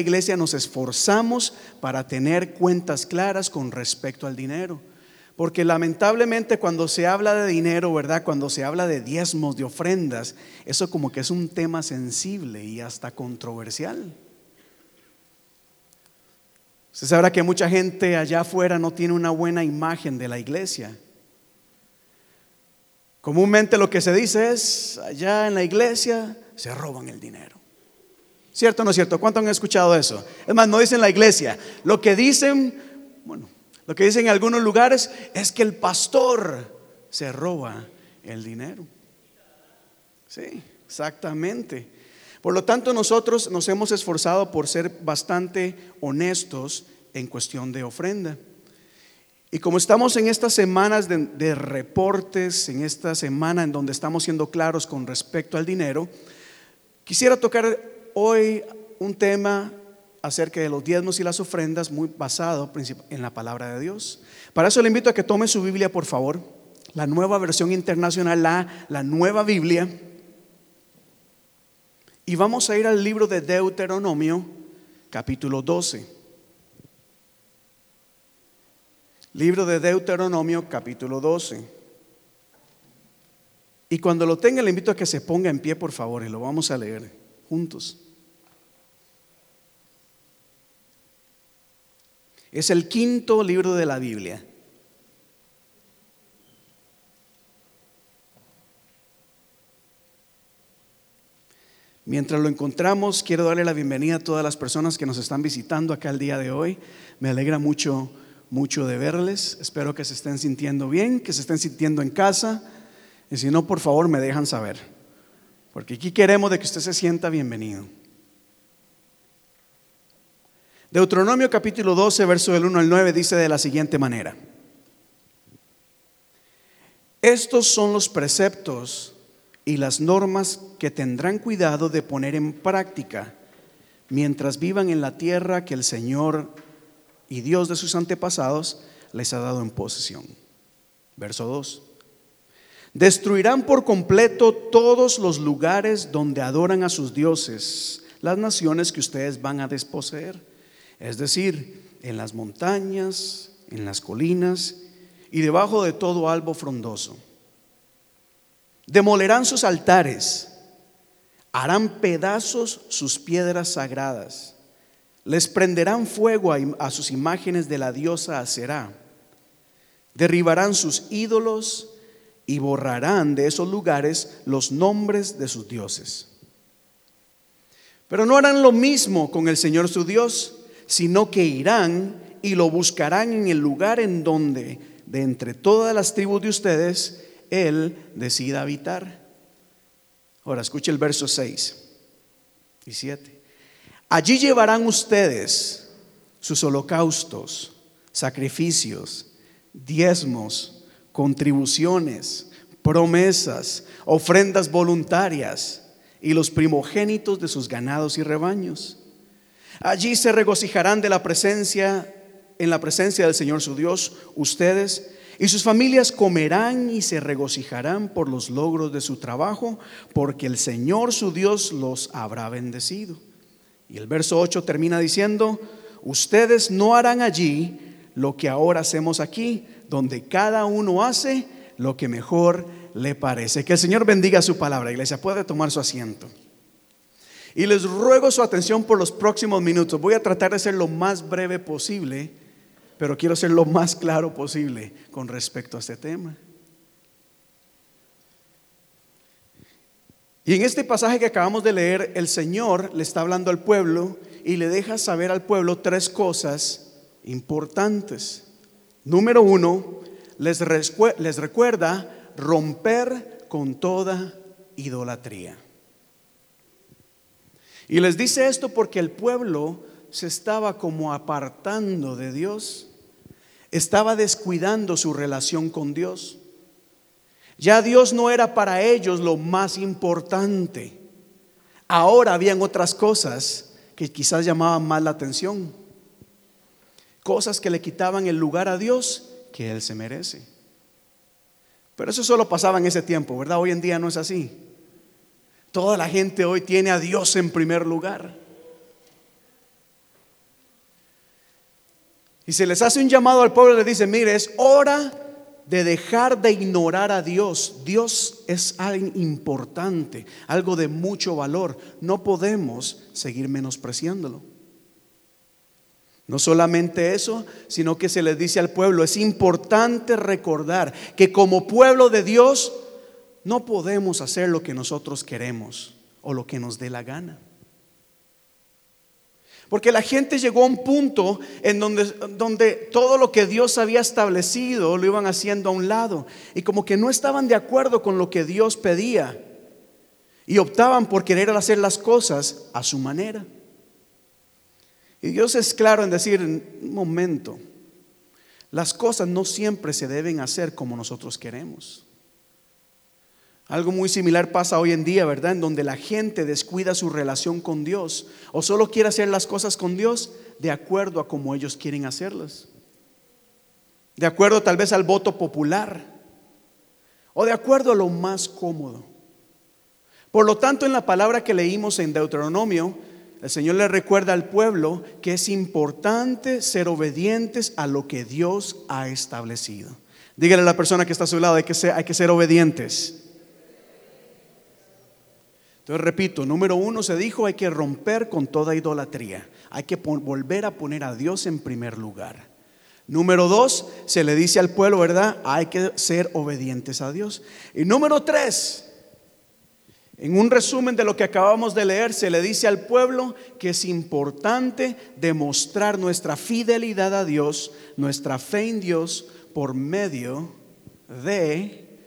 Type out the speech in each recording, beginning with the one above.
iglesia nos esforzamos para tener cuentas claras con respecto al dinero. Porque lamentablemente cuando se habla de dinero, ¿verdad? Cuando se habla de diezmos, de ofrendas, eso como que es un tema sensible y hasta controversial. Usted sabrá que mucha gente allá afuera no tiene una buena imagen de la iglesia. Comúnmente lo que se dice es, allá en la iglesia se roban el dinero. ¿Cierto o no es cierto? ¿Cuánto han escuchado eso? Es más, no dicen la iglesia. Lo que dicen, bueno, lo que dicen en algunos lugares es que el pastor se roba el dinero. Sí, exactamente. Por lo tanto, nosotros nos hemos esforzado por ser bastante honestos en cuestión de ofrenda. Y como estamos en estas semanas de, de, reportes, en esta semana en donde estamos siendo claros con respecto al dinero, quisiera tocar hoy un tema acerca de los diezmos y las ofrendas muy basado en la palabra de Dios. Para eso le invito a que tome su Biblia, por favor, la nueva versión internacional, la, nueva Biblia. Y vamos a ir al libro de Deuteronomio, capítulo 12. Libro de Deuteronomio, capítulo 12. Y cuando lo tenga, le invito a que se ponga en pie, por favor, y lo vamos a leer juntos. Es el quinto libro de la Biblia. Mientras lo encontramos, quiero darle la bienvenida a todas las personas que nos están visitando acá el día de hoy. Me alegra mucho, mucho de verles. Espero que se estén sintiendo bien, que se estén sintiendo en casa. Y si no, por favor, me dejan saber. Porque aquí queremos de que usted se sienta bienvenido. Deuteronomio capítulo 12, verso del 1 al 9 dice de la siguiente manera. Estos son los preceptos y las normas que tendrán cuidado de poner en práctica mientras vivan en la tierra que el Señor y Dios de sus antepasados les ha dado en posesión. Verso 2. Destruirán por completo todos los lugares donde adoran a sus dioses, las naciones que ustedes van a desposeer es decir, en las montañas, en las colinas y debajo de todo albo frondoso. Demolerán sus altares, harán pedazos sus piedras sagradas, les prenderán fuego a, sus imágenes de la diosa Aserá, derribarán sus ídolos y borrarán de esos lugares los nombres de sus dioses. Pero no harán lo mismo con el Señor su Dios sino que irán y lo buscarán en el lugar en donde, de entre todas las tribus de ustedes, Él decida habitar. Ahora escuche el verso 6 y 7. Allí llevarán ustedes sus holocaustos, sacrificios, diezmos, contribuciones, promesas, ofrendas voluntarias y los primogénitos de sus ganados y rebaños Allí se regocijarán de la presencia, en la presencia del Señor su Dios, ustedes y sus familias comerán y se regocijarán por los logros de su trabajo, porque el Señor su Dios los habrá bendecido. Y el verso 8 termina diciendo, ustedes no harán allí lo que ahora hacemos aquí, donde cada uno hace lo que mejor le parece. Que el Señor bendiga su palabra, iglesia. Puede tomar su asiento. Y les ruego su atención por los próximos minutos. Voy a tratar de ser lo más breve posible, pero quiero ser lo más claro posible con respecto a este tema. Y en este pasaje que acabamos de leer, el Señor le está hablando al pueblo y le deja saber al pueblo tres cosas importantes. Número uno, les, recuerda romper con toda idolatría. Y les dice esto porque el pueblo se estaba como apartando de Dios, estaba descuidando su relación con Dios. Ya Dios no era para ellos lo más importante. Ahora habían otras cosas que quizás llamaban más la atención. Cosas que le quitaban el lugar a Dios que Él se merece. Pero eso solo pasaba en ese tiempo, ¿verdad? Hoy en día no es así. Toda la gente hoy tiene a Dios en primer lugar. Y se les hace un llamado al pueblo y les dice, mire, es hora de dejar de ignorar a Dios. Dios es algo importante, algo de mucho valor. No podemos seguir menospreciándolo. No solamente eso, sino que se les dice al pueblo, es importante recordar que como pueblo de Dios no podemos hacer lo que nosotros queremos o lo que nos dé la gana. Porque la gente llegó a un punto en donde, donde, todo lo que Dios había establecido lo iban haciendo a un lado. Y como que no estaban de acuerdo con lo que Dios pedía. Y optaban por querer hacer las cosas a su manera. Y Dios es claro en decir, un momento, las cosas no siempre se deben hacer como nosotros queremos. Algo muy similar pasa hoy en día, ¿verdad? En donde la gente descuida su relación con Dios o solo quiere hacer las cosas con Dios de acuerdo a como ellos quieren hacerlas. De acuerdo tal vez al voto popular o de acuerdo a lo más cómodo. Por lo tanto, en la palabra que leímos en Deuteronomio, el Señor le recuerda al pueblo que es importante ser obedientes a lo que Dios ha establecido. Dígale a la persona que está a su lado, que hay que ser obedientes. Entonces repito, número uno se dijo, hay que romper con toda idolatría, hay que volver a poner a Dios en primer lugar. Número dos, se le dice al pueblo, ¿verdad? Hay que ser obedientes a Dios. Y número tres, en un resumen de lo que acabamos de leer, se le dice al pueblo que es importante demostrar nuestra fidelidad a Dios, nuestra fe en Dios, por medio de,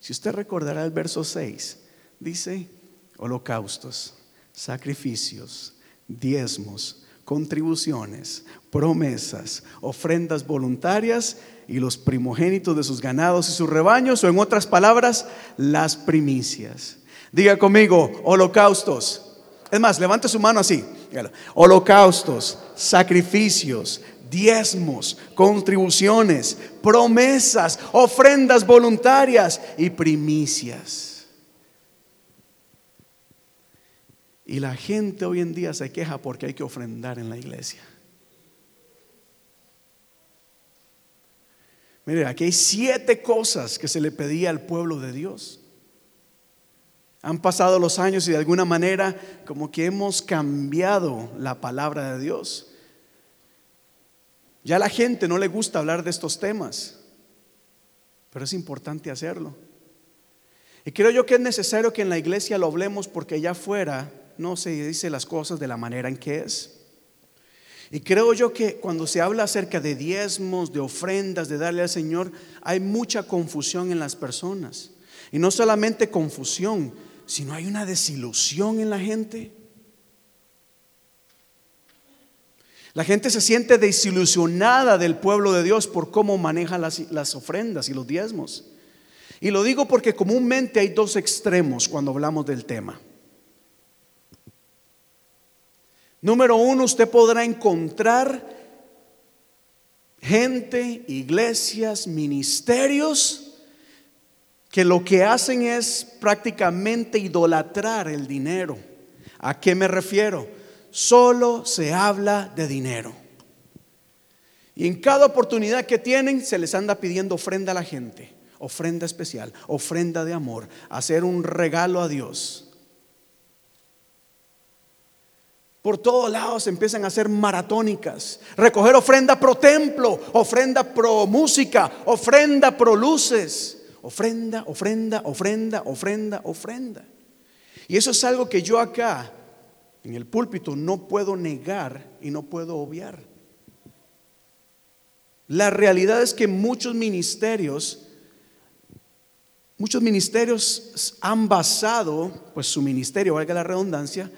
si usted recordará el verso 6, dice, holocaustos, sacrificios, diezmos, contribuciones, promesas, ofrendas voluntarias y los primogénitos de sus ganados y sus rebaños, o en otras palabras, las primicias. Diga conmigo, holocaustos. Es más, levante su mano así. Holocaustos, sacrificios, diezmos, contribuciones, promesas, ofrendas voluntarias y primicias. Y la gente hoy en día se queja porque hay que ofrendar en la iglesia. Mire, aquí hay siete cosas que se le pedía al pueblo de Dios. Han pasado los años y de alguna manera como que hemos cambiado la palabra de Dios. Ya a la gente no le gusta hablar de estos temas, pero es importante hacerlo. Y creo yo que es necesario que en la iglesia lo hablemos porque ya fuera no se dice las cosas de la manera en que es. Y creo yo que cuando se habla acerca de diezmos, de ofrendas, de darle al Señor, hay mucha confusión en las personas. Y no solamente confusión, sino hay una desilusión en la gente. La gente se siente desilusionada del pueblo de Dios por cómo maneja las, las, ofrendas y los diezmos. Y lo digo porque comúnmente hay dos extremos cuando hablamos del tema. Número uno, usted podrá encontrar gente, iglesias, ministerios que lo que hacen es prácticamente idolatrar el dinero. ¿A qué me refiero? Solo se habla de dinero. Y en cada oportunidad que tienen se les anda pidiendo ofrenda a la gente, ofrenda especial, ofrenda de amor, hacer un regalo a Dios. Por todos lados empiezan a hacer maratónicas. Recoger ofrenda pro templo, ofrenda pro música, ofrenda pro luces. Ofrenda, ofrenda, ofrenda, ofrenda, ofrenda. Y eso es algo que yo acá, en el púlpito, no puedo negar y no puedo obviar. La realidad es que muchos ministerios, muchos ministerios han basado, pues su ministerio, valga la redundancia,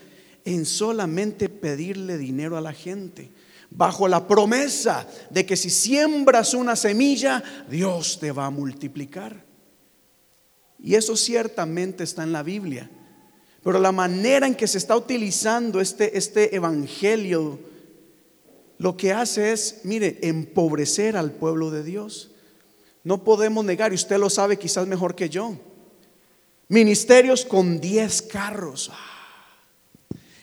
en solamente pedirle dinero a la gente, bajo la promesa de que si siembras una semilla, Dios te va a multiplicar. Y eso ciertamente está en la Biblia. Pero la manera en que se está utilizando este, este evangelio, lo que hace es, mire, empobrecer al pueblo de Dios. No podemos negar, y usted lo sabe quizás mejor que yo, ministerios con 10 carros.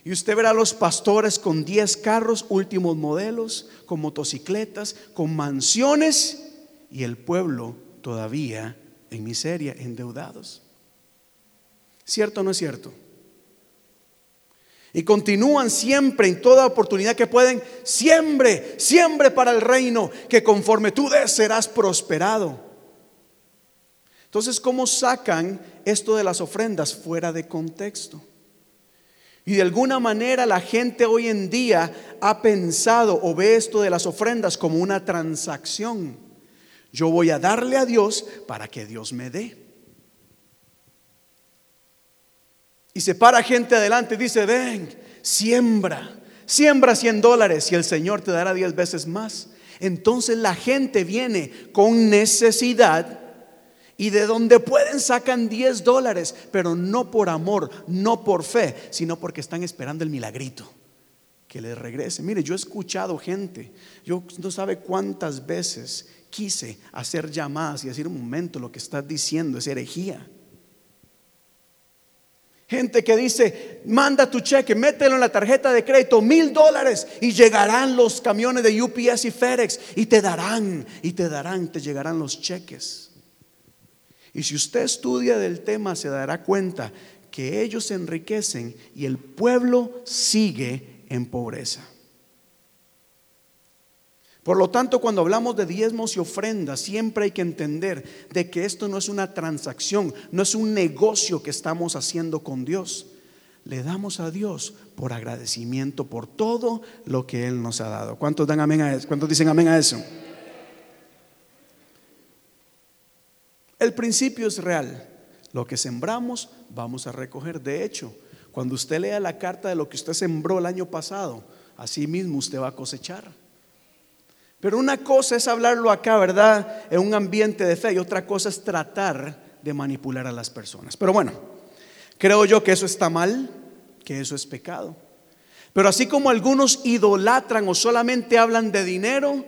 Y usted verá a los pastores con 10 carros, últimos modelos, con motocicletas, con mansiones y el pueblo todavía en miseria, endeudados. ¿Cierto o no es cierto? Y continúan siempre en toda oportunidad que pueden, siempre, siempre para el reino, que conforme tú des serás prosperado. Entonces, ¿cómo sacan esto de las ofrendas fuera de contexto? Y de alguna manera la gente hoy en día ha pensado o ve esto de las ofrendas como una transacción. Yo voy a darle a Dios para que Dios me dé. Y se para gente adelante y dice, ven, siembra, siembra 100 dólares y el Señor te dará 10 veces más. Entonces la gente viene con necesidad y de donde pueden sacan 10 dólares, pero no por amor, no por fe, sino porque están esperando el milagrito que les regrese. Mire, yo he escuchado gente, yo no sabe cuántas veces quise hacer llamadas y decir un momento, lo que estás diciendo es herejía. Gente que dice, manda tu cheque, mételo en la tarjeta de crédito, mil dólares y llegarán los camiones de UPS y FedEx y te darán, y te darán, te llegarán los cheques. Y si usted estudia del tema se dará cuenta que ellos se enriquecen y el pueblo sigue en pobreza. Por lo tanto, cuando hablamos de diezmos y ofrendas, siempre hay que entender de que esto no es una transacción, no es un negocio que estamos haciendo con Dios. Le damos a Dios por agradecimiento por todo lo que Él nos ha dado. ¿Cuántos dan amén a eso? ¿Cuántos dicen amén a eso? El principio es real. Lo que sembramos vamos a recoger. De hecho, cuando usted lea la carta de lo que usted sembró el año pasado, así mismo usted va a cosechar. Pero una cosa es hablarlo acá, ¿verdad? En un ambiente de fe y otra cosa es tratar de manipular a las personas. Pero bueno, creo yo que eso está mal, que eso es pecado. Pero así como algunos idolatran o solamente hablan de dinero,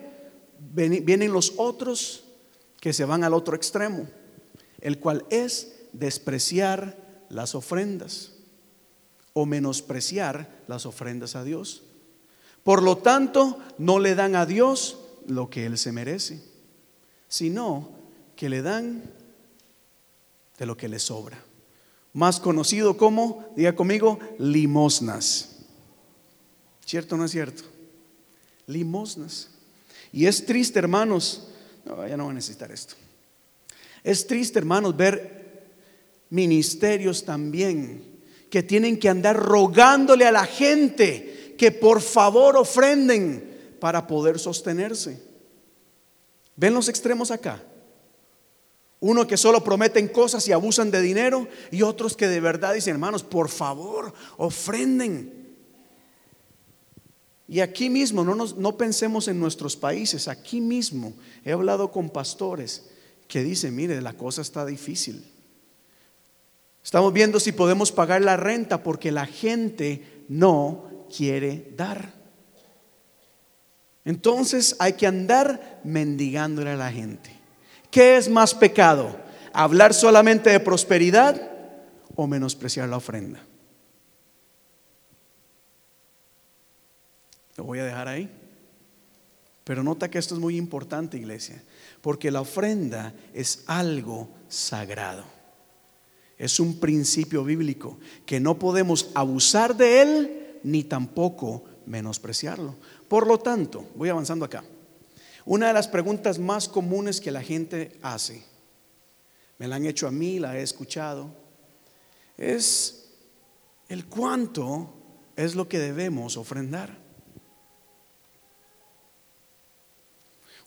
vienen los otros que se van al otro extremo el cual es despreciar las ofrendas o menospreciar las ofrendas a Dios. Por lo tanto, no le dan a Dios lo que Él se merece, sino que le dan de lo que le sobra. Más conocido como, diga conmigo, limosnas. ¿Cierto o no es cierto? Limosnas. Y es triste, hermanos. No, ya no voy a necesitar esto. Es triste, hermanos, ver ministerios también que tienen que andar rogándole a la gente que por favor ofrenden para poder sostenerse. ¿Ven los extremos acá? Uno que solo prometen cosas y abusan de dinero y otros que de verdad dicen, hermanos, por favor, ofrenden. Y aquí mismo, no, no pensemos en nuestros países, aquí mismo he hablado con pastores que dice, mire, la cosa está difícil. Estamos viendo si podemos pagar la renta porque la gente no quiere dar. Entonces hay que andar mendigándole a la gente. ¿Qué es más pecado? ¿Hablar solamente de prosperidad o menospreciar la ofrenda? Lo voy a dejar ahí. Pero nota que esto es muy importante, iglesia porque la ofrenda es algo sagrado. Es un principio bíblico que no podemos abusar de él ni tampoco menospreciarlo. Por lo tanto, voy avanzando acá. Una de las preguntas más comunes que la gente hace, me la han hecho a mí, la he escuchado, es el cuánto es lo que debemos ofrendar.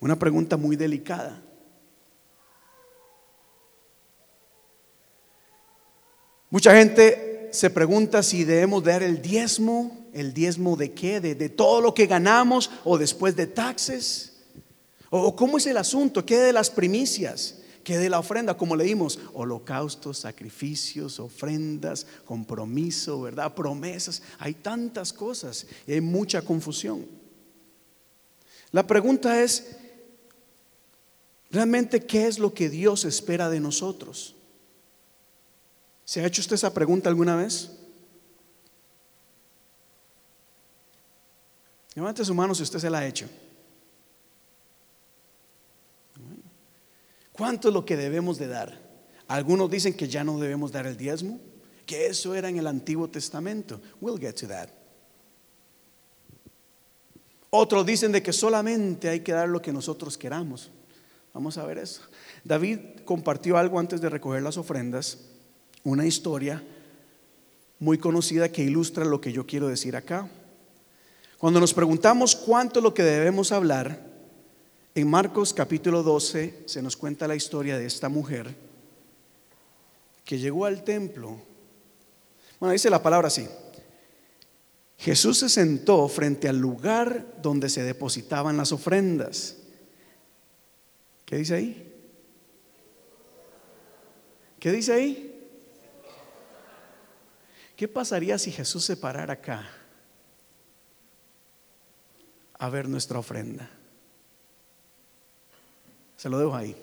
Una pregunta muy delicada. Mucha gente se pregunta si debemos dar el diezmo, el diezmo de qué, de, todo lo que ganamos o después de taxes. O cómo es el asunto, qué de las primicias, qué de la ofrenda, como leímos, holocaustos, sacrificios, ofrendas, compromiso, ¿verdad? Promesas, hay tantas cosas y hay mucha confusión. La pregunta es, Realmente, ¿qué es lo que Dios espera de nosotros? ¿Se ha hecho usted esa pregunta alguna vez? Levante su mano si usted se la ha hecho. ¿Cuánto es lo que debemos de dar? Algunos dicen que ya no debemos dar el diezmo, que eso era en el Antiguo Testamento. We'll get to that. Otros dicen de que solamente hay que dar lo que nosotros queramos. Vamos a ver eso. David compartió algo antes de recoger las ofrendas, una historia muy conocida que ilustra lo que yo quiero decir acá. Cuando nos preguntamos cuánto lo que debemos hablar, en Marcos capítulo 12 se nos cuenta la historia de esta mujer que llegó al templo. Bueno, dice la palabra así. Jesús se sentó frente al lugar donde se depositaban las ofrendas. ¿Qué dice ahí? ¿Qué dice ahí? ¿Qué pasaría si Jesús se parara acá a ver nuestra ofrenda? Se lo dejo ahí.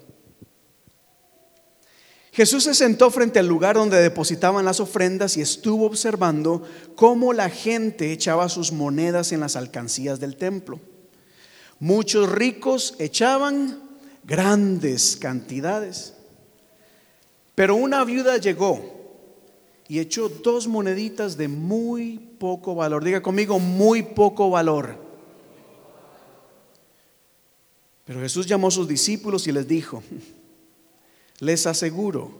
Jesús se sentó frente al lugar donde depositaban las ofrendas y estuvo observando cómo la gente echaba sus monedas en las alcancías del templo. Muchos ricos echaban grandes cantidades. Pero una viuda llegó y echó dos moneditas de muy poco valor. Diga conmigo, muy poco valor. Pero Jesús llamó a sus discípulos y les dijo, les aseguro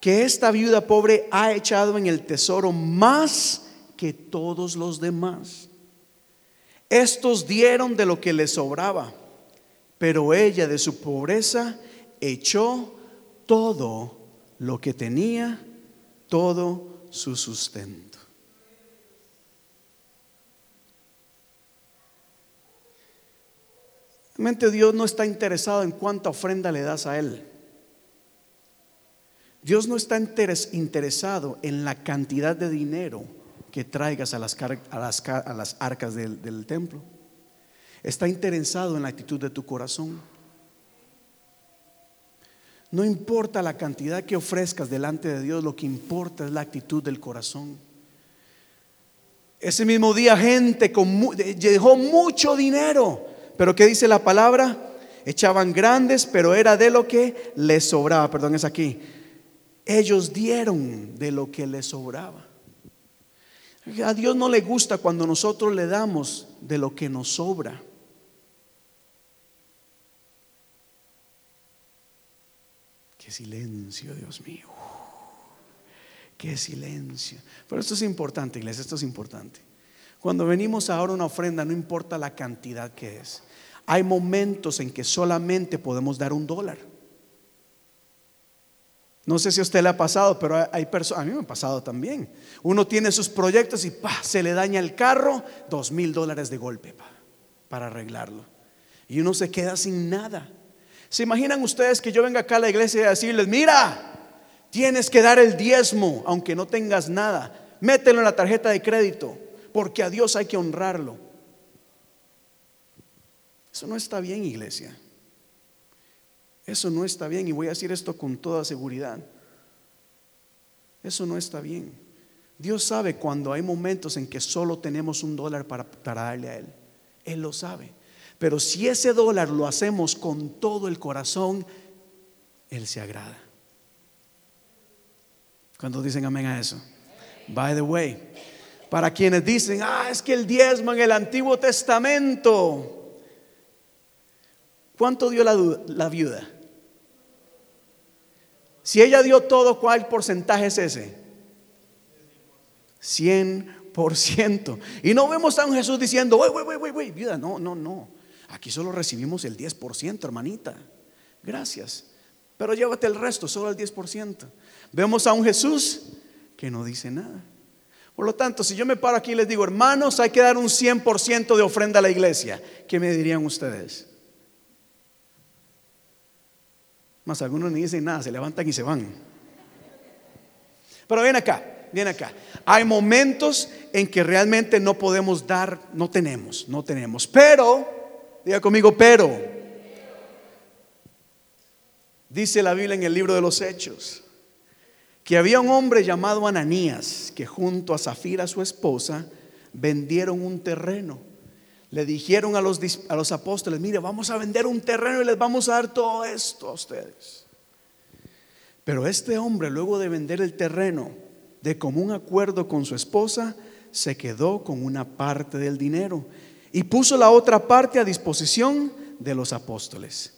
que esta viuda pobre ha echado en el tesoro más que todos los demás. Estos dieron de lo que les sobraba, pero ella de su pobreza echó todo lo que tenía, todo su sustento. Realmente Dios no está interesado en cuánta ofrenda le das a Él. Dios no está interesado en la cantidad de dinero que traigas a las, a las, arcas del templo. Está interesado en la actitud de tu corazón. No importa la cantidad que ofrezcas delante de Dios, lo que importa es la actitud del corazón. Ese mismo día gente con, dejó mucho dinero, pero ¿qué dice la palabra? Echaban grandes, pero era de lo que les sobraba. Perdón, es aquí. Ellos dieron de lo que les sobraba. A Dios no le gusta cuando nosotros le damos de lo que nos sobra. Qué silencio, Dios mío. Qué silencio. Pero esto es importante, iglesia, esto es importante. Cuando venimos ahora a una ofrenda, no importa la cantidad que es. Hay momentos en que solamente podemos dar un dólar. No sé si a usted le ha pasado, pero hay personas, a mí me ha pasado también. Uno tiene sus proyectos y se le daña el carro, dos mil dólares de golpe para arreglarlo. Y uno se queda sin nada. ¿Se imaginan ustedes que yo venga acá a la iglesia y decirles, mira, tienes que dar el diezmo aunque no tengas nada? Mételo en la tarjeta de crédito, porque a Dios hay que honrarlo. Eso no está bien, iglesia. Eso no está bien y voy a decir esto con toda seguridad. Eso no está bien. Dios sabe cuando hay momentos en que solo tenemos un dólar para, para darle a Él. Él lo sabe. Pero si ese dólar lo hacemos con todo el corazón, Él se agrada. Cuando dicen amén a eso? By the way, para quienes dicen, ah, es que el diezmo en el Antiguo Testamento, ¿cuánto dio la, viuda? Si ella dio todo, ¿cuál porcentaje es ese? 100%. Y no vemos a un Jesús diciendo, wey, wey, wey, wey, viuda, no, no, no. Aquí solo recibimos el 10%, hermanita. Gracias. Pero llévate el resto, solo el 10%. Vemos a un Jesús que no dice nada. Por lo tanto, si yo me paro aquí y les digo, hermanos, hay que dar un 100% de ofrenda a la iglesia, ¿qué me dirían ustedes? Más algunos ni dicen nada, se levantan y se van. Pero ven acá, ven acá. Hay momentos en que realmente no podemos dar, no tenemos, no tenemos. Pero Diga conmigo, pero. Dice la Biblia en el libro de los Hechos que había un hombre llamado Ananías que junto a Zafira, su esposa, vendieron un terreno. Le dijeron a los, a los apóstoles, mire, vamos a vender un terreno y les vamos a dar todo esto a ustedes. Pero este hombre, luego de vender el terreno, de común acuerdo con su esposa, se quedó con una parte del dinero y puso la otra parte a disposición de los apóstoles.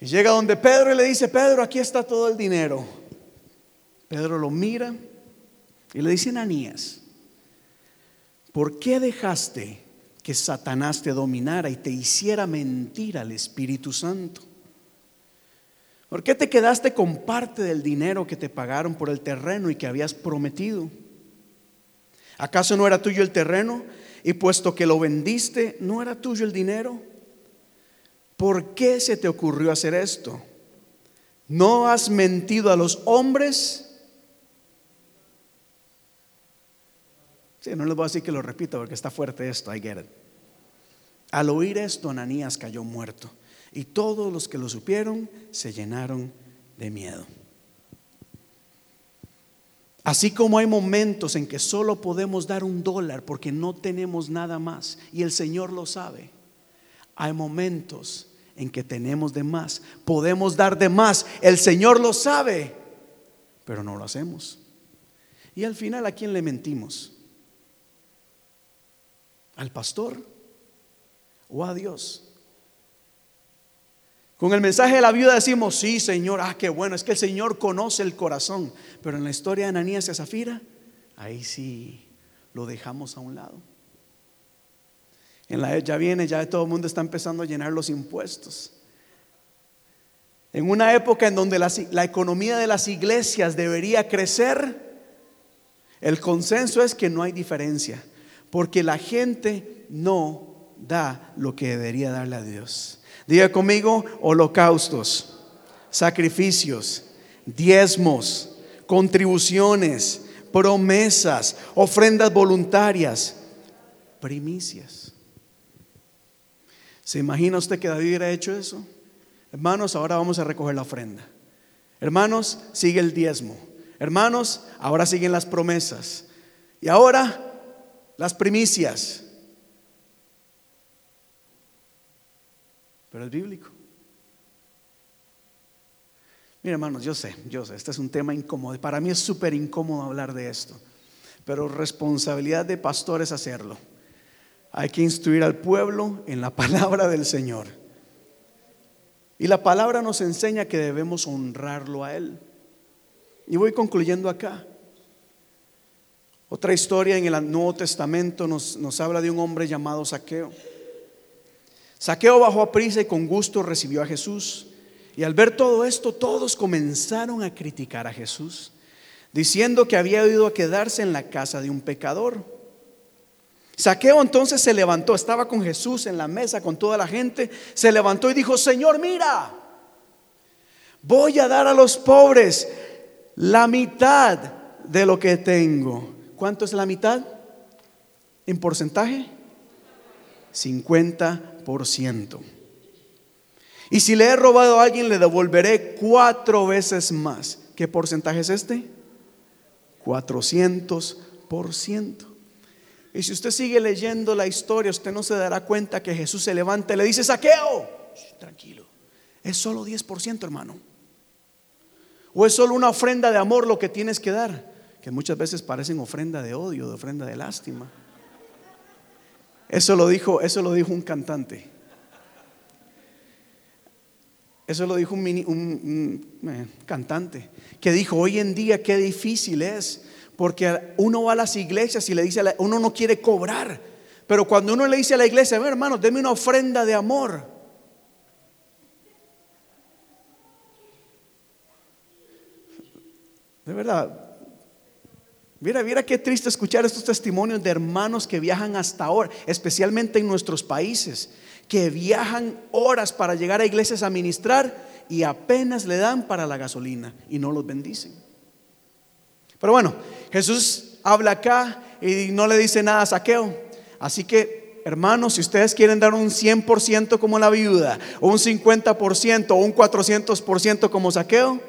Y llega donde Pedro y le dice, Pedro, aquí está todo el dinero. Pedro lo mira y le dice, Ananías, ¿por qué dejaste que Satanás te dominara y te hiciera mentir al Espíritu Santo? ¿Por qué te quedaste con parte del dinero que te pagaron por el terreno y que habías prometido? ¿Acaso no era tuyo el terreno? Y puesto que lo vendiste, ¿no era tuyo el dinero? ¿Por qué se te ocurrió hacer esto? ¿No has mentido a los hombres? Sí, no les voy a decir que lo repita porque está fuerte esto, I get. Al oír esto, Ananías cayó muerto y todos los que lo supieron se llenaron de miedo. Así como hay momentos en que solo podemos dar un dólar porque no tenemos nada más y el Señor lo sabe, hay momentos en que tenemos de más. Podemos dar de más. El Señor lo sabe, pero no lo hacemos. Y al final, ¿a quién le mentimos? ¿Al pastor o a Dios? Con el mensaje de la viuda decimos, sí, Señor, ah, qué bueno, es que el Señor conoce el corazón. Pero en la historia de Ananías y Zafira, ahí sí lo dejamos a un lado. En la ya viene, ya todo el mundo está empezando a llenar los impuestos. En una época en donde la, la economía de las iglesias debería crecer, el consenso es que no hay diferencia, porque la gente no da lo que debería darle a Dios. Diga conmigo, holocaustos, sacrificios, diezmos, contribuciones, promesas, ofrendas voluntarias, primicias. ¿Se imagina usted que David hubiera hecho eso? Hermanos, ahora vamos a recoger la ofrenda. Hermanos, sigue el diezmo. Hermanos, ahora siguen las promesas. Y ahora las primicias. Pero es bíblico. Mira, hermanos, yo sé, yo sé, este es un tema incómodo. Para mí es súper incómodo hablar de esto. Pero responsabilidad de pastor es hacerlo. Hay que instruir al pueblo en la palabra del Señor. Y la palabra nos enseña que debemos honrarlo a Él. Y voy concluyendo acá. Otra historia en el Nuevo Testamento nos, nos habla de un hombre llamado Saqueo. Saqueo bajó a prisa y con gusto recibió a Jesús. Y al ver todo esto, todos comenzaron a criticar a Jesús, diciendo que había ido a quedarse en la casa de un pecador. Saqueo entonces se levantó, estaba con Jesús en la mesa con toda la gente, se levantó y dijo, Señor, mira, voy a dar a los pobres la mitad de lo que tengo. ¿Cuánto es la mitad? ¿En porcentaje? 50%. Y si le he robado a alguien, le devolveré cuatro veces más. ¿Qué porcentaje es este? 400%. Y si usted sigue leyendo la historia, usted no se dará cuenta que Jesús se levanta y le dice, saqueo. Tranquilo, es solo 10%, hermano. O es solo una ofrenda de amor lo que tienes que dar, que muchas veces parecen ofrenda de odio, de ofrenda de lástima. Eso lo dijo, eso lo dijo un cantante. Eso lo dijo un, eh, cantante que dijo, hoy en día qué difícil es porque uno va a las iglesias y le dice, uno no quiere cobrar. Pero cuando uno le dice a la iglesia, hermano, deme una ofrenda de amor. De verdad. Mira, mira qué triste escuchar estos testimonios de hermanos que viajan hasta ahora, especialmente en nuestros países, que viajan horas para llegar a iglesias a ministrar y apenas le dan para la gasolina y no los bendicen. Pero bueno, Jesús habla acá y no le dice nada a Saqueo. Así que, hermanos, si ustedes quieren dar un 100% como la viuda, o un 50%, o un 400% como Saqueo,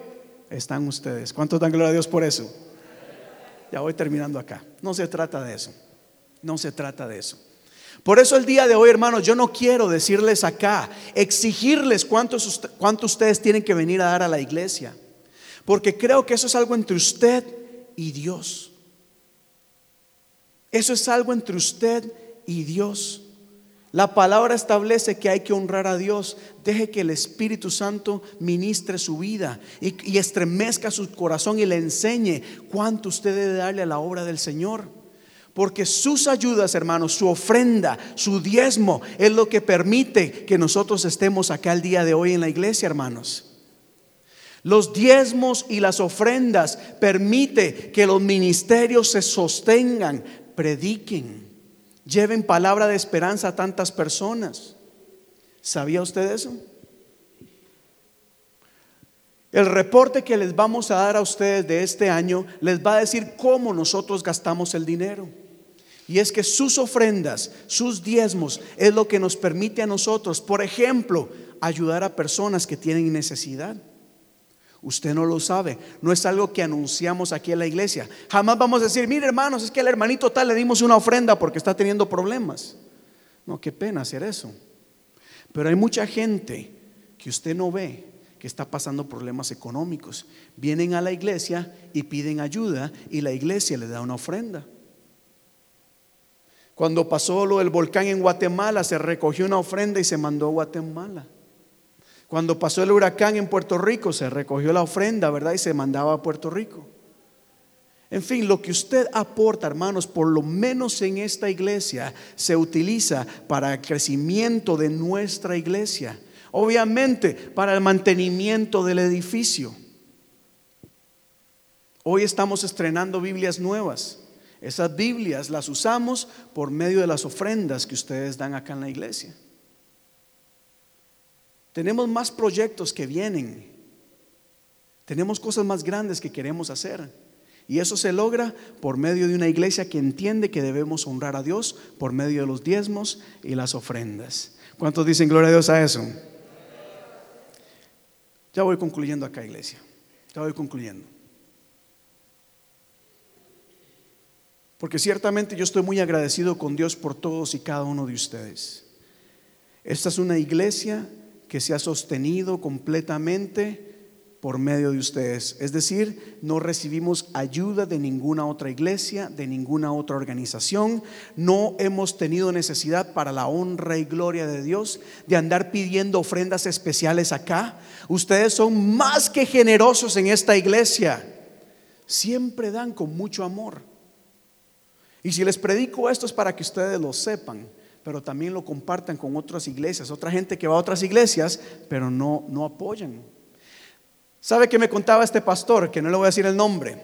están ustedes. ¿Cuántos dan gloria a Dios por eso? Ya voy terminando acá. No se trata de eso. No se trata de eso. Por eso el día de hoy, hermanos, yo no quiero decirles acá, exigirles cuántos, cuántos ustedes tienen que venir a dar a la iglesia. Porque creo que eso es algo entre usted y Dios. Eso es algo entre usted y Dios. La palabra establece que hay que honrar a Dios. Deje que el Espíritu Santo ministre su vida y, estremezca su corazón y le enseñe cuánto usted debe darle a la obra del Señor. Porque sus ayudas, hermanos, su ofrenda, su diezmo, es lo que permite que nosotros estemos acá el día de hoy en la iglesia, hermanos. Los diezmos y las ofrendas permite que los ministerios se sostengan, prediquen lleven palabra de esperanza a tantas personas. ¿Sabía usted eso? El reporte que les vamos a dar a ustedes de este año les va a decir cómo nosotros gastamos el dinero. Y es que sus ofrendas, sus diezmos, es lo que nos permite a nosotros, por ejemplo, ayudar a personas que tienen necesidad. Usted no lo sabe, no es algo que anunciamos aquí en la iglesia. Jamás vamos a decir, mire hermanos, es que al hermanito tal le dimos una ofrenda porque está teniendo problemas. No, qué pena hacer eso. Pero hay mucha gente que usted no ve que está pasando problemas económicos. Vienen a la iglesia y piden ayuda y la iglesia le da una ofrenda. Cuando pasó lo del volcán en Guatemala, se recogió una ofrenda y se mandó a Guatemala. Cuando pasó el huracán en Puerto Rico, se recogió la ofrenda, ¿verdad? Y se mandaba a Puerto Rico. En fin, lo que usted aporta, hermanos, por lo menos en esta iglesia, se utiliza para el crecimiento de nuestra iglesia. Obviamente, para el mantenimiento del edificio. Hoy estamos estrenando Biblias nuevas. Esas Biblias las usamos por medio de las ofrendas que ustedes dan acá en la iglesia. Tenemos más proyectos que vienen. Tenemos cosas más grandes que queremos hacer. Y eso se logra por medio de una iglesia que entiende que debemos honrar a Dios por medio de los diezmos y las ofrendas. ¿Cuántos dicen gloria a Dios a eso? Ya voy concluyendo acá, iglesia. Ya voy concluyendo. Porque ciertamente yo estoy muy agradecido con Dios por todos y cada uno de ustedes. Esta es una iglesia que se ha sostenido completamente por medio de ustedes. Es decir, no recibimos ayuda de ninguna otra iglesia, de ninguna otra organización. No hemos tenido necesidad para la honra y gloria de Dios de andar pidiendo ofrendas especiales acá. Ustedes son más que generosos en esta iglesia. Siempre dan con mucho amor. Y si les predico esto es para que ustedes lo sepan pero también lo compartan con otras iglesias, otra gente que va a otras iglesias, pero no, no apoyan. ¿Sabe que me contaba este pastor, que no le voy a decir el nombre?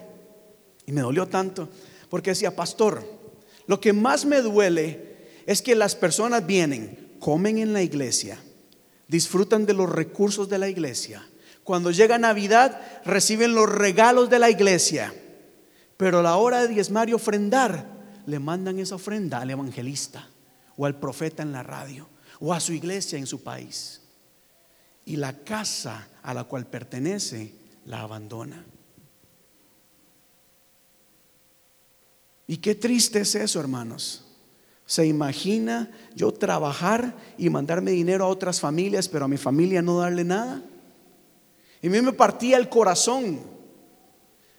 Y me dolió tanto, porque decía, pastor, lo que más me duele es que las personas vienen, comen en la iglesia, disfrutan de los recursos de la iglesia. Cuando llega Navidad, reciben los regalos de la iglesia, pero a la hora de diezmar y ofrendar, le mandan esa ofrenda al evangelista o al profeta en la radio o a su iglesia en su país. Y la casa a la cual pertenece la abandona. Y qué triste es eso, hermanos. ¿Se imagina yo trabajar y mandarme dinero a otras familias, pero a mi familia no darle nada? Y a mí me partía el corazón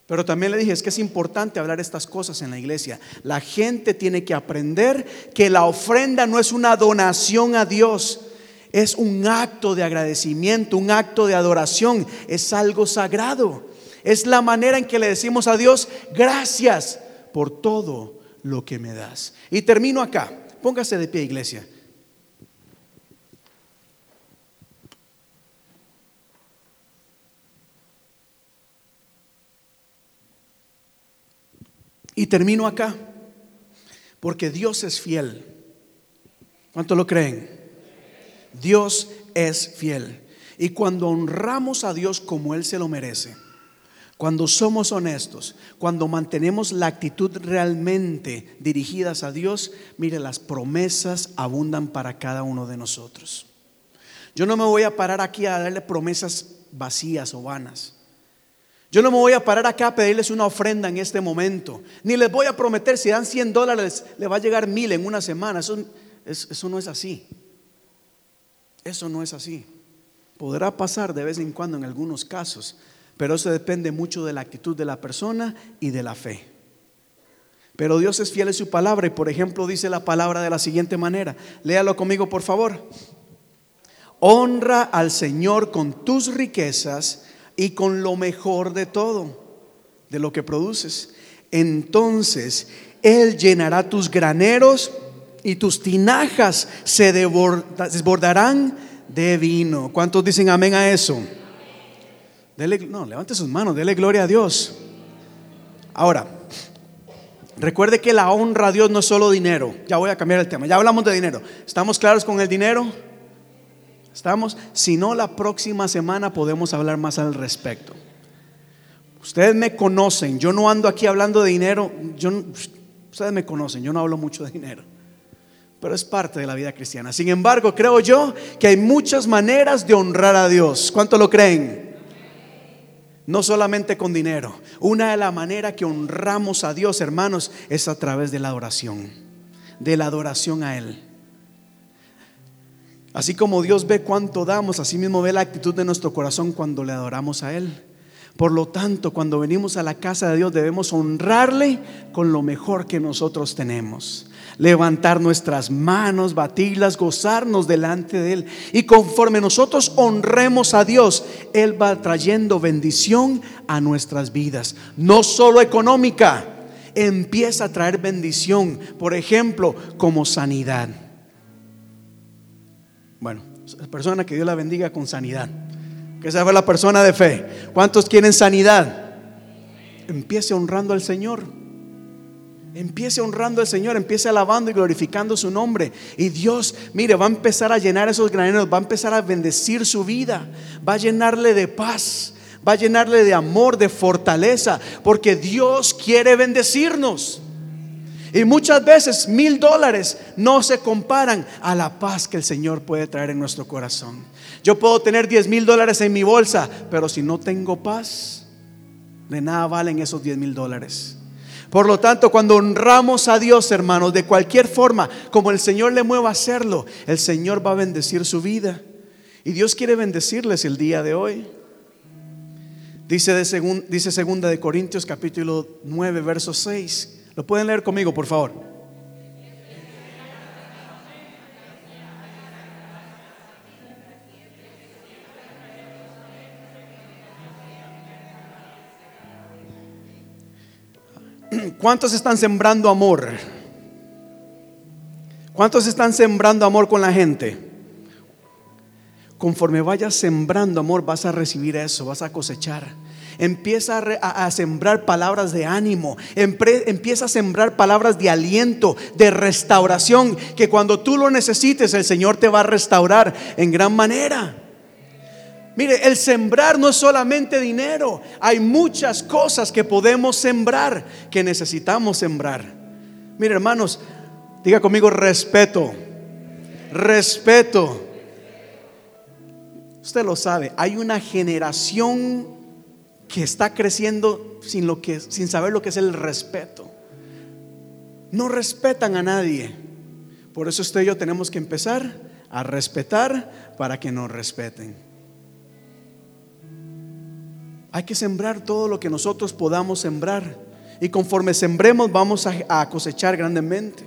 pero también le dije, es que es importante hablar estas cosas en la iglesia. La gente tiene que aprender que la ofrenda no es una donación a Dios, es un acto de agradecimiento, un acto de adoración, es algo sagrado. Es la manera en que le decimos a Dios, gracias por todo lo que me das. Y termino acá. Póngase de pie, iglesia. Y termino acá, porque Dios es fiel. ¿Cuánto lo creen? Dios es fiel. Y cuando honramos a Dios como Él se lo merece, cuando somos honestos, cuando mantenemos la actitud realmente dirigidas a Dios, mire, las promesas abundan para cada uno de nosotros. Yo no me voy a parar aquí a darle promesas vacías o vanas. Yo no me voy a parar acá a pedirles una ofrenda en este momento, ni les voy a prometer si dan 100 dólares, le va a llegar mil en una semana. Eso, eso no es así. Eso no es así. Podrá pasar de vez en cuando en algunos casos, pero eso depende mucho de la actitud de la persona y de la fe. Pero Dios es fiel a su palabra y por ejemplo dice la palabra de la siguiente manera. Léalo conmigo por favor. Honra al Señor con tus riquezas y con lo mejor de todo, de lo que produces. Entonces Él llenará tus graneros y tus tinajas se desbordarán de vino. ¿Cuántos dicen amén a eso? no, levante sus manos, dele gloria a Dios. Ahora, recuerde que la honra a Dios no es solo dinero. Ya voy a cambiar el tema. Ya hablamos de dinero. ¿Estamos claros con el dinero? ¿Estamos? Si no, la próxima semana podemos hablar más al respecto. Ustedes me conocen, yo no ando aquí hablando de dinero, yo, ustedes me conocen, yo no hablo mucho de dinero, pero es parte de la vida cristiana. Sin embargo, creo yo que hay muchas maneras de honrar a Dios. ¿Cuánto lo creen? No solamente con dinero. Una de las maneras que honramos a Dios, hermanos, es a través de la adoración, de la adoración a Él. Así como Dios ve cuánto damos, así mismo ve la actitud de nuestro corazón cuando le adoramos a Él. Por lo tanto, cuando venimos a la casa de Dios debemos honrarle con lo mejor que nosotros tenemos. Levantar nuestras manos, batirlas, gozarnos delante de Él. Y conforme nosotros honremos a Dios, Él va trayendo bendición a nuestras vidas. No solo económica, empieza a traer bendición. Por ejemplo, como sanidad. Bueno, persona que Dios la bendiga con sanidad. Que esa fue la persona de fe. ¿Cuántos quieren sanidad? Empiece honrando al Señor. Empiece honrando al Señor, empiece alabando y glorificando su nombre. Y Dios, mire, va a empezar a llenar esos graneros, va a empezar a bendecir su vida, va a llenarle de paz, va a llenarle de amor, de fortaleza, porque Dios quiere bendecirnos. Y muchas veces mil dólares no se comparan a la paz que el Señor puede traer en nuestro corazón. Yo puedo tener diez mil dólares en mi bolsa, pero si no tengo paz, de nada valen esos diez mil dólares. Por lo tanto, cuando honramos a Dios, hermanos, de cualquier forma, como el Señor le mueva a hacerlo, el Señor va a bendecir su vida. Y Dios quiere bendecirles el día de hoy. Dice, de de Corintios capítulo 9, verso 6. ¿Lo pueden leer conmigo, por favor? ¿Cuántos están sembrando amor? ¿Cuántos están sembrando amor con la gente? Conforme vayas sembrando amor, vas a recibir eso, vas a cosechar empieza a, sembrar palabras de ánimo, empieza a sembrar palabras de aliento, de restauración, que cuando tú lo necesites el Señor te va a restaurar en gran manera. Mire, el sembrar no es solamente dinero, hay muchas cosas que podemos sembrar, que necesitamos sembrar. Mire, hermanos, diga conmigo respeto, respeto. Usted lo sabe, hay una generación que está creciendo sin, lo que, sin saber lo que es el respeto. No respetan a nadie. Por eso usted y yo tenemos que empezar a respetar para que nos respeten. Hay que sembrar todo lo que nosotros podamos sembrar. Y conforme sembremos vamos a, a cosechar grandemente.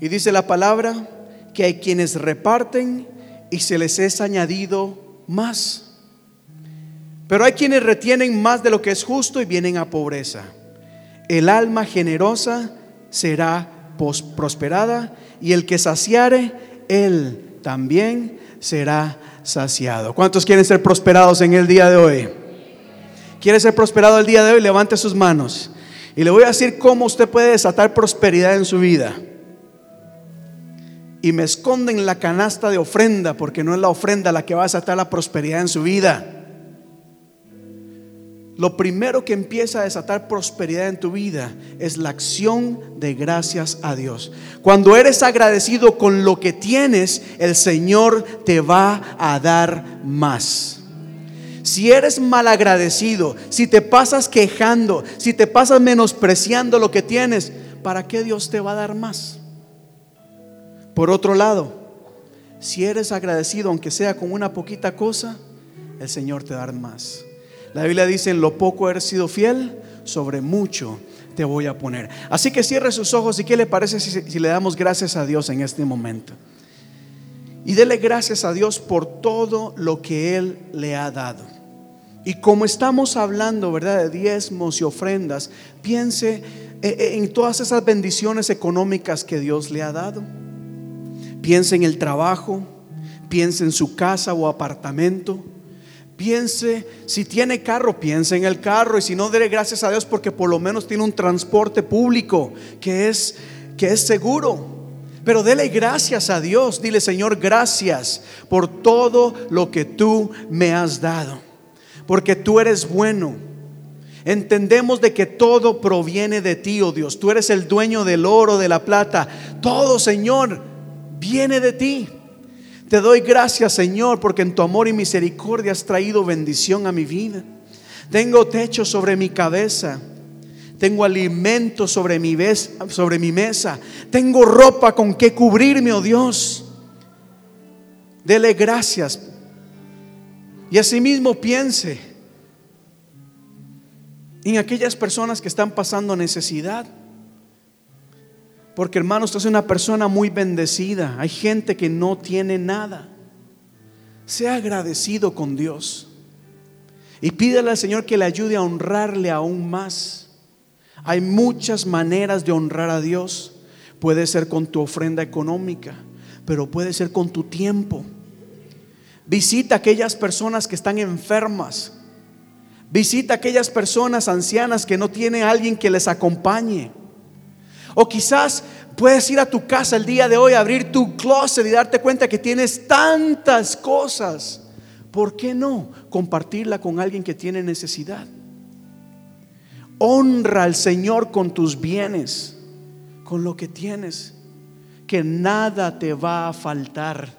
Y dice la palabra que hay quienes reparten y se les es añadido más. Pero hay quienes retienen más de lo que es justo y vienen a pobreza. El alma generosa será prosperada y el que saciare, él también será saciado. ¿Cuántos quieren ser prosperados en el día de hoy? ¿Quiere ser prosperado el día de hoy? Levante sus manos. Y le voy a decir cómo usted puede desatar prosperidad en su vida. Y me esconden la canasta de ofrenda, porque no es la ofrenda la que va a desatar la prosperidad en su vida lo primero que empieza a desatar prosperidad en tu vida es la acción de gracias a Dios. Cuando eres agradecido con lo que tienes, el Señor te va a dar más. Si eres malagradecido, si te pasas quejando, si te pasas menospreciando lo que tienes, ¿para qué Dios te va a dar más? Por otro lado, si eres agradecido, aunque sea con una poquita cosa, el Señor te dará más. La Biblia dice, en lo poco eres sido fiel, sobre mucho te voy a poner. Así que cierre sus ojos y qué le parece si, le damos gracias a Dios en este momento. Y dele gracias a Dios por todo lo que Él le ha dado. Y como estamos hablando, ¿verdad?, de diezmos y ofrendas, piense eh, eh, en todas esas bendiciones económicas que Dios le ha dado. Piense en el trabajo, piense en su casa o apartamento. Piense, si tiene carro, piense en el carro y si no, dele gracias a Dios porque por lo menos tiene un transporte público que es, que es seguro. Pero dele gracias a Dios. Dile, Señor, gracias por todo lo que tú me has dado. Porque tú eres bueno. Entendemos de que todo proviene de ti, oh Dios. Tú eres el dueño del oro, de la plata. Todo, Señor, viene de ti. Te doy gracias, Señor, porque en tu amor y misericordia has traído bendición a mi vida. Tengo techo sobre mi cabeza. Tengo alimento sobre mi, mesa. Tengo ropa con que cubrirme, oh Dios. Dele gracias. Y asimismo piense en aquellas personas que están pasando necesidad. Porque hermano, usted es una persona muy bendecida. Hay gente que no tiene nada. Sea agradecido con Dios. Y pídale al Señor que le ayude a honrarle aún más. Hay muchas maneras de honrar a Dios. Puede ser con tu ofrenda económica, pero puede ser con tu tiempo. Visita a aquellas personas que están enfermas. Visita a aquellas personas ancianas que no tienen alguien que les acompañe. O quizás puedes ir a tu casa el día de hoy, abrir tu closet y darte cuenta que tienes tantas cosas. ¿Por qué no compartirla con alguien que tiene necesidad? Honra al Señor con tus bienes, con lo que tienes, que nada te va a faltar.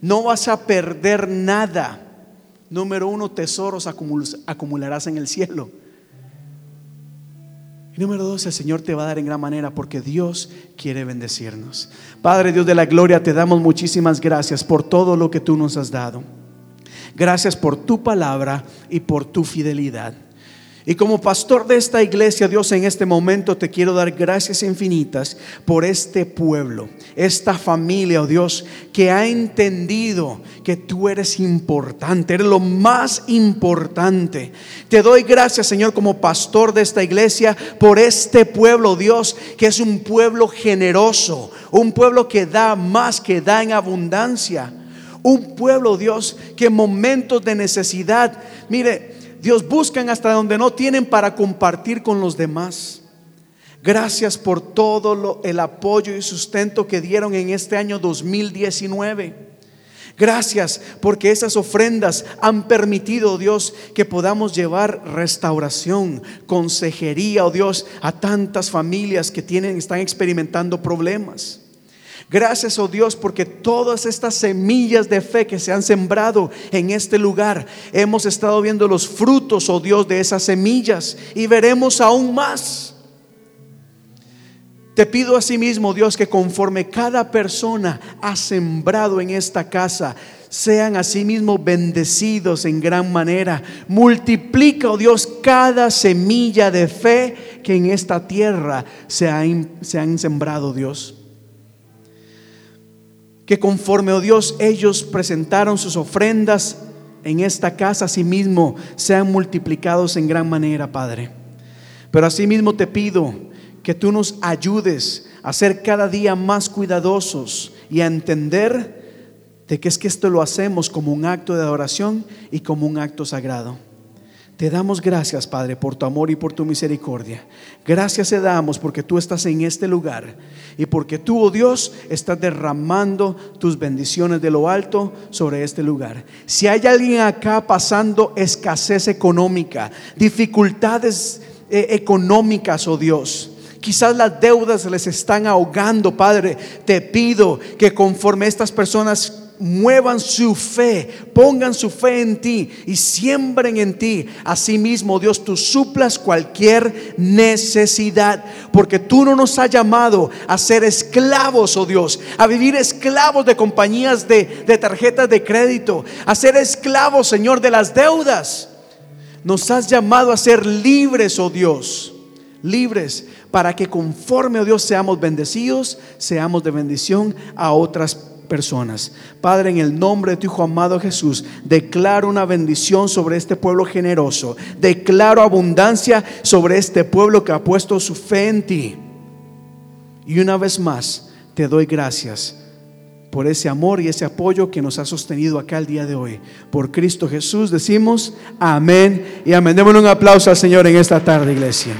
No vas a perder nada. Número uno, tesoros acumularás en el cielo. Y número dos, el Señor te va a dar en gran manera porque Dios quiere bendecirnos. Padre Dios de la gloria, te damos muchísimas gracias por todo lo que tú nos has dado. Gracias por tu palabra y por tu fidelidad. Y como pastor de esta iglesia, Dios, en este momento te quiero dar gracias infinitas por este pueblo, esta familia, oh Dios, que ha entendido que tú eres importante, eres lo más importante. Te doy gracias, Señor, como pastor de esta iglesia, por este pueblo, Dios, que es un pueblo generoso, un pueblo que da más, que da en abundancia. Un pueblo, Dios, que en momentos de necesidad, mire, Dios buscan hasta donde no tienen para compartir con los demás. Gracias por todo el apoyo y sustento que dieron en este año 2019. Gracias porque esas ofrendas han permitido, Dios, que podamos llevar restauración, consejería, oh Dios, a tantas familias que tienen, están experimentando problemas. Gracias, oh Dios, porque todas estas semillas de fe que se han sembrado en este lugar, hemos estado viendo los frutos, oh Dios, de esas semillas y veremos aún más. Te pido asimismo, Dios, que conforme cada persona ha sembrado en esta casa, sean asimismo bendecidos en gran manera. Multiplica, oh Dios, cada semilla de fe que en esta tierra se, se han sembrado, Dios que conforme, oh Dios, ellos presentaron sus ofrendas en esta casa, asimismo sean multiplicados en gran manera, Padre. Pero asimismo te pido que tú nos ayudes a ser cada día más cuidadosos y a entender de que es que esto lo hacemos como un acto de adoración y como un acto sagrado. Te damos gracias, Padre, por tu amor y por tu misericordia. Gracias te damos porque tú estás en este lugar y porque tú, oh Dios, estás derramando tus bendiciones de lo alto sobre este lugar. Si hay alguien acá pasando escasez económica, dificultades eh, económicas, oh Dios, Quizás las deudas les están ahogando, Padre. Te pido que conforme estas personas muevan su fe, pongan su fe en ti y siembren en ti. Asimismo, Dios, tú suplas cualquier necesidad, porque tú no nos has llamado a ser esclavos, oh Dios, a vivir esclavos de compañías de, de tarjetas de crédito, a ser esclavos, Señor, de las deudas. Nos has llamado a ser libres, oh Dios, libres para que conforme, oh Dios, seamos bendecidos, seamos de bendición a otras Padre, en el nombre de tu Hijo amado Jesús, declaro una bendición sobre este pueblo generoso. Declaro abundancia sobre este pueblo que ha puesto su fe en ti. Y una vez más, te doy gracias por ese amor y ese apoyo que nos ha sostenido acá el día de hoy. Por Cristo Jesús decimos amén y amén. Démosle un aplauso al Señor en esta tarde, iglesia.